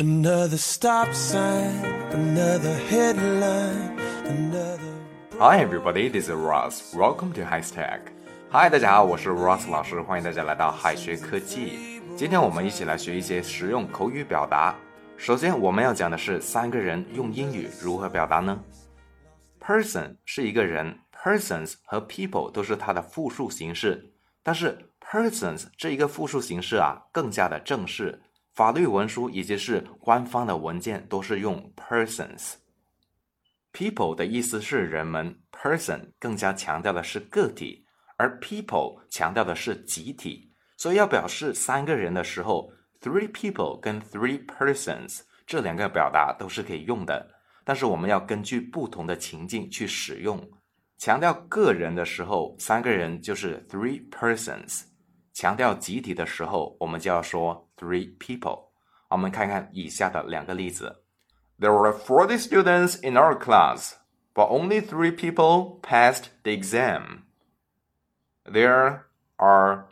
Another stop sign, another headline, another. Hi everybody, this is Ross. Welcome to High Tech. Hi，大家好，我是 Ross 老师，欢迎大家来到海学科技。今天我们一起来学一些实用口语表达。首先，我们要讲的是三个人用英语如何表达呢？Person 是一个人，persons 和 people 都是它的复数形式，但是 persons 这一个复数形式啊更加的正式。法律文书以及是官方的文件都是用 persons。people 的意思是人们，person 更加强调的是个体，而 people 强调的是集体。所以要表示三个人的时候，three people 跟 three persons 这两个表达都是可以用的。但是我们要根据不同的情境去使用。强调个人的时候，三个人就是 three persons。强调集体的时候，我们就要说 three people。我们看看以下的两个例子：There were forty students in our class, but only three people passed the exam. There are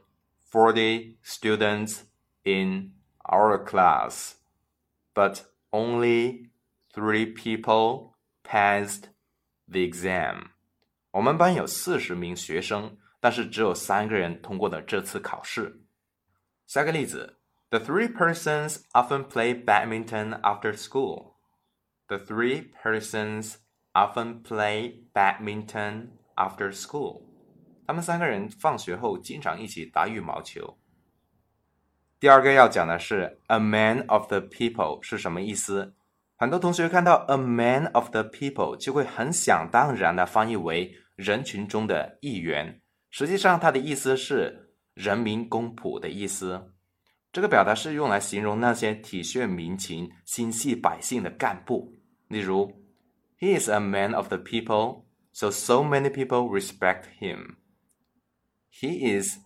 forty students in our class, but only three people passed the exam. 我们班有四十名学生。 但是只有三个人通过的这次考试。下个例子：The three persons often play badminton after school. The three persons often play badminton after school. 他们三个人放学后经常一起打羽毛球。第二个要讲的是 a man of the people 是什么意思？很多同学看到 a man of the people 就会很想当然的翻译为人群中的一员。 实际上，它的意思是“人民公仆”的意思。这个表达是用来形容那些体恤民情、心系百姓的干部。例如，He is a man of the people, so so many people respect him. He is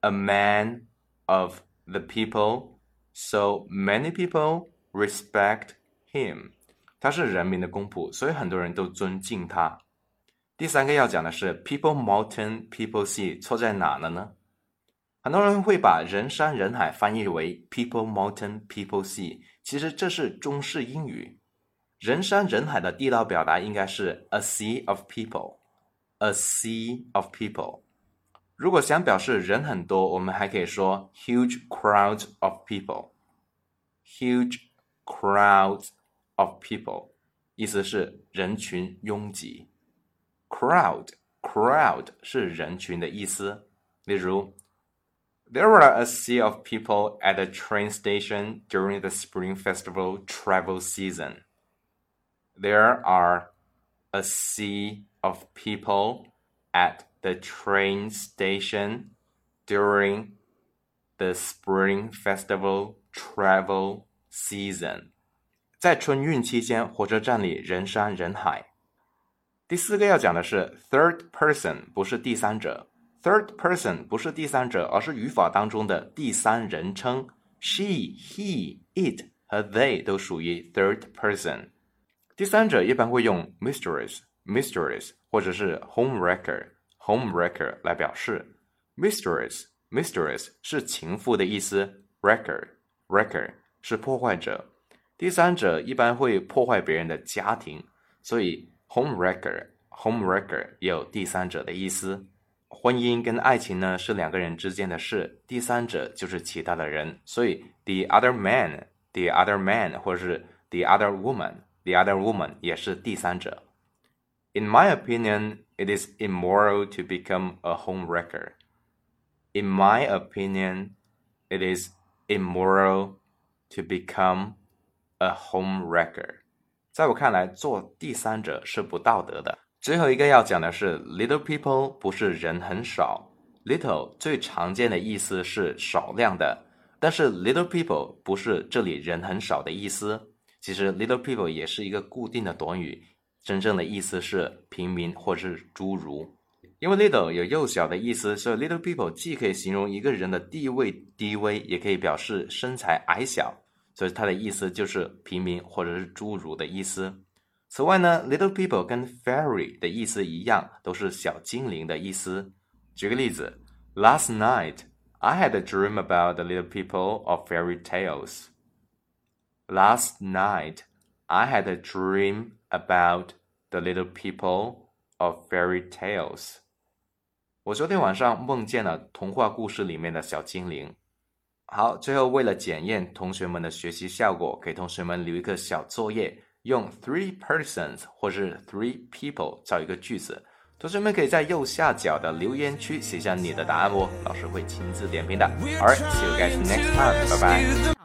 a man of the people, so many people respect him. 他是人民的公仆，所以很多人都尊敬他。第三个要讲的是 people mountain people sea 错在哪了呢？很多人会把人山人海翻译为 people mountain people sea，其实这是中式英语。人山人海的地道表达应该是 a sea of people，a sea of people。如果想表示人很多，我们还可以说 huge crowds of people，huge crowds of people，意思是人群拥挤。crowd crowd 是人群的意思。例如，There were a sea of people at the train station during the Spring Festival travel season. There are a sea of people at the train station during the Spring Festival travel season. 在春运期间，火车站里人山人海。 第四个要讲的是 third person，不是第三者。third person 不是第三者，而是语法当中的第三人称。She、he、it 和 they 都属于 third person。第三者一般会用 mistress、mistress 或者是 home wrecker、home wrecker 来表示。mistress、mistress 是情妇的意思，wrecker、wrecker 是破坏者。第三者一般会破坏别人的家庭，所以。Homewrecker，homewrecker 也有第三者的意思。婚姻跟爱情呢是两个人之间的事，第三者就是其他的人，所以 the other man，the other man 或者是 the other woman，the other woman 也是第三者。In my opinion, it is immoral to become a homewrecker. In my opinion, it is immoral to become a homewrecker. 在我看来，做第三者是不道德的。最后一个要讲的是，little people 不是人很少，little 最常见的意思是少量的，但是 little people 不是这里人很少的意思。其实 little people 也是一个固定的短语，真正的意思是平民或是侏儒。因为 little 有幼小的意思，所以 little people 既可以形容一个人的地位低微，也可以表示身材矮小。所以它的意思就是平民或者是侏儒的意思。此外呢，little people 跟 fairy 的意思一样，都是小精灵的意思。举个例子，Last night I had a dream about the little people of fairy tales. Last night, I had a dream about the little people of fairy tales. 我昨天晚上梦见了童话故事里面的小精灵。好，最后为了检验同学们的学习效果，给同学们留一个小作业，用 three persons 或是 three people 造一个句子。同学们可以在右下角的留言区写下你的答案哦，老师会亲自点评的。Alright, see you guys next time. 拜拜。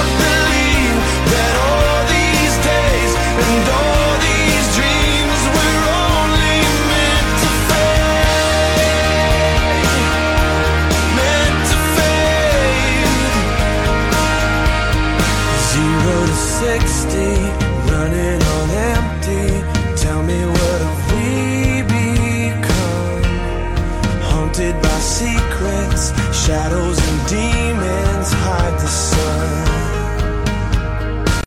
something.